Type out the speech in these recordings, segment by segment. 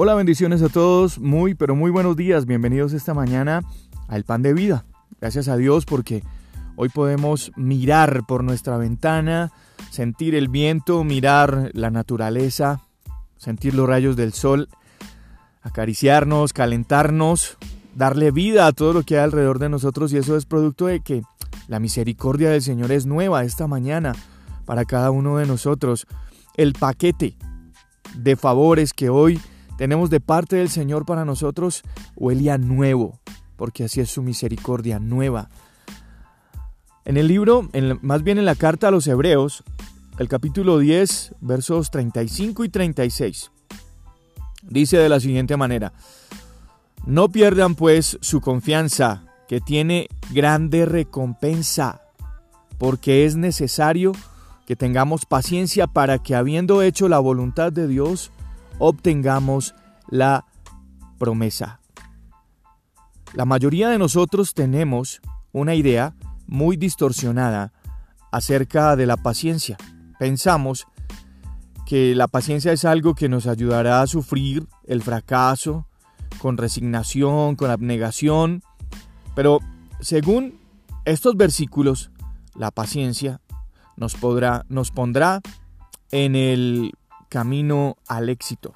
Hola, bendiciones a todos, muy pero muy buenos días, bienvenidos esta mañana al Pan de Vida. Gracias a Dios porque hoy podemos mirar por nuestra ventana, sentir el viento, mirar la naturaleza, sentir los rayos del sol, acariciarnos, calentarnos, darle vida a todo lo que hay alrededor de nosotros y eso es producto de que la misericordia del Señor es nueva esta mañana para cada uno de nosotros. El paquete de favores que hoy tenemos de parte del Señor para nosotros huele a nuevo, porque así es su misericordia nueva. En el libro, más bien en la carta a los Hebreos, el capítulo 10, versos 35 y 36, dice de la siguiente manera, no pierdan pues su confianza, que tiene grande recompensa, porque es necesario que tengamos paciencia para que habiendo hecho la voluntad de Dios, obtengamos la promesa. La mayoría de nosotros tenemos una idea muy distorsionada acerca de la paciencia. Pensamos que la paciencia es algo que nos ayudará a sufrir el fracaso con resignación, con abnegación, pero según estos versículos, la paciencia nos, podrá, nos pondrá en el camino al éxito.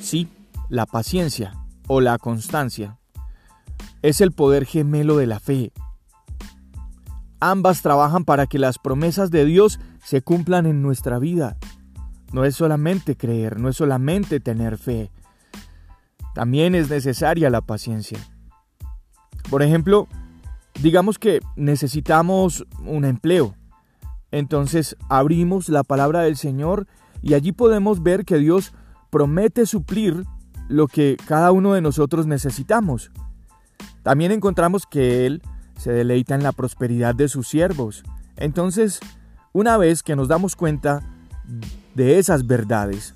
Sí, la paciencia o la constancia es el poder gemelo de la fe. Ambas trabajan para que las promesas de Dios se cumplan en nuestra vida. No es solamente creer, no es solamente tener fe. También es necesaria la paciencia. Por ejemplo, digamos que necesitamos un empleo entonces abrimos la palabra del Señor y allí podemos ver que Dios promete suplir lo que cada uno de nosotros necesitamos. También encontramos que Él se deleita en la prosperidad de sus siervos. Entonces, una vez que nos damos cuenta de esas verdades,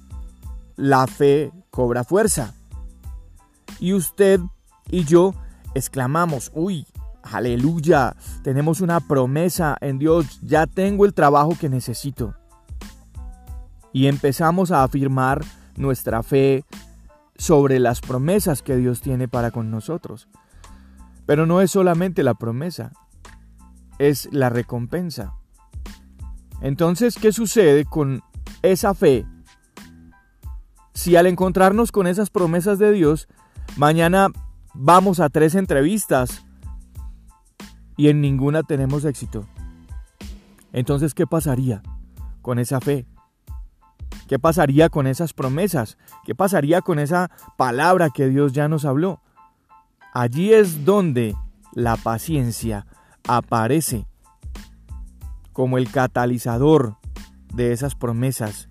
la fe cobra fuerza. Y usted y yo exclamamos, uy, Aleluya, tenemos una promesa en Dios, ya tengo el trabajo que necesito. Y empezamos a afirmar nuestra fe sobre las promesas que Dios tiene para con nosotros. Pero no es solamente la promesa, es la recompensa. Entonces, ¿qué sucede con esa fe? Si al encontrarnos con esas promesas de Dios, mañana vamos a tres entrevistas y en ninguna tenemos éxito. Entonces, ¿qué pasaría con esa fe? ¿Qué pasaría con esas promesas? ¿Qué pasaría con esa palabra que Dios ya nos habló? Allí es donde la paciencia aparece como el catalizador de esas promesas.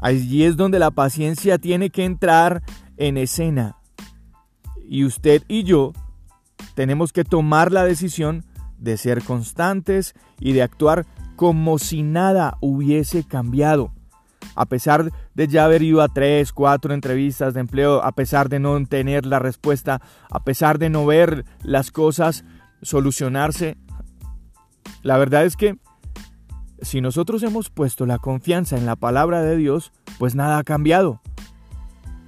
Allí es donde la paciencia tiene que entrar en escena. Y usted y yo tenemos que tomar la decisión de ser constantes y de actuar como si nada hubiese cambiado. A pesar de ya haber ido a tres, cuatro entrevistas de empleo, a pesar de no tener la respuesta, a pesar de no ver las cosas solucionarse, la verdad es que si nosotros hemos puesto la confianza en la palabra de Dios, pues nada ha cambiado.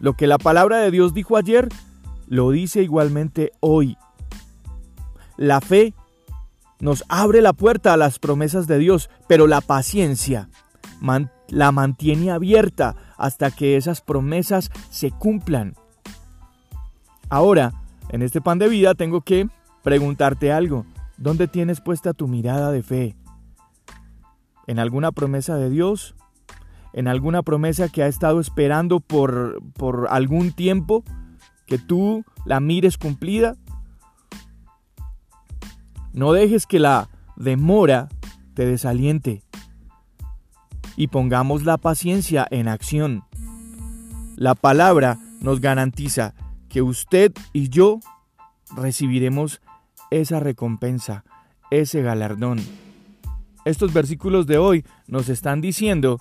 Lo que la palabra de Dios dijo ayer, lo dice igualmente hoy. La fe nos abre la puerta a las promesas de Dios, pero la paciencia la mantiene abierta hasta que esas promesas se cumplan. Ahora, en este pan de vida tengo que preguntarte algo. ¿Dónde tienes puesta tu mirada de fe? ¿En alguna promesa de Dios? ¿En alguna promesa que ha estado esperando por, por algún tiempo? ¿Que tú la mires cumplida? No dejes que la demora te desaliente y pongamos la paciencia en acción. La palabra nos garantiza que usted y yo recibiremos esa recompensa, ese galardón. Estos versículos de hoy nos están diciendo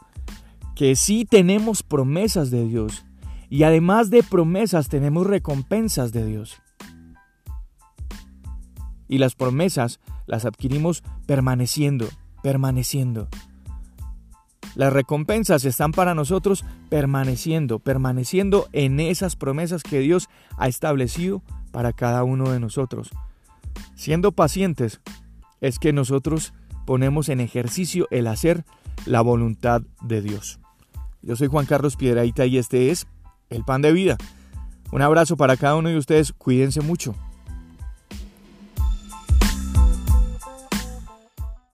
que sí tenemos promesas de Dios y además de promesas tenemos recompensas de Dios y las promesas las adquirimos permaneciendo, permaneciendo. Las recompensas están para nosotros permaneciendo, permaneciendo en esas promesas que Dios ha establecido para cada uno de nosotros. Siendo pacientes es que nosotros ponemos en ejercicio el hacer la voluntad de Dios. Yo soy Juan Carlos Piedraita y este es El Pan de Vida. Un abrazo para cada uno de ustedes, cuídense mucho.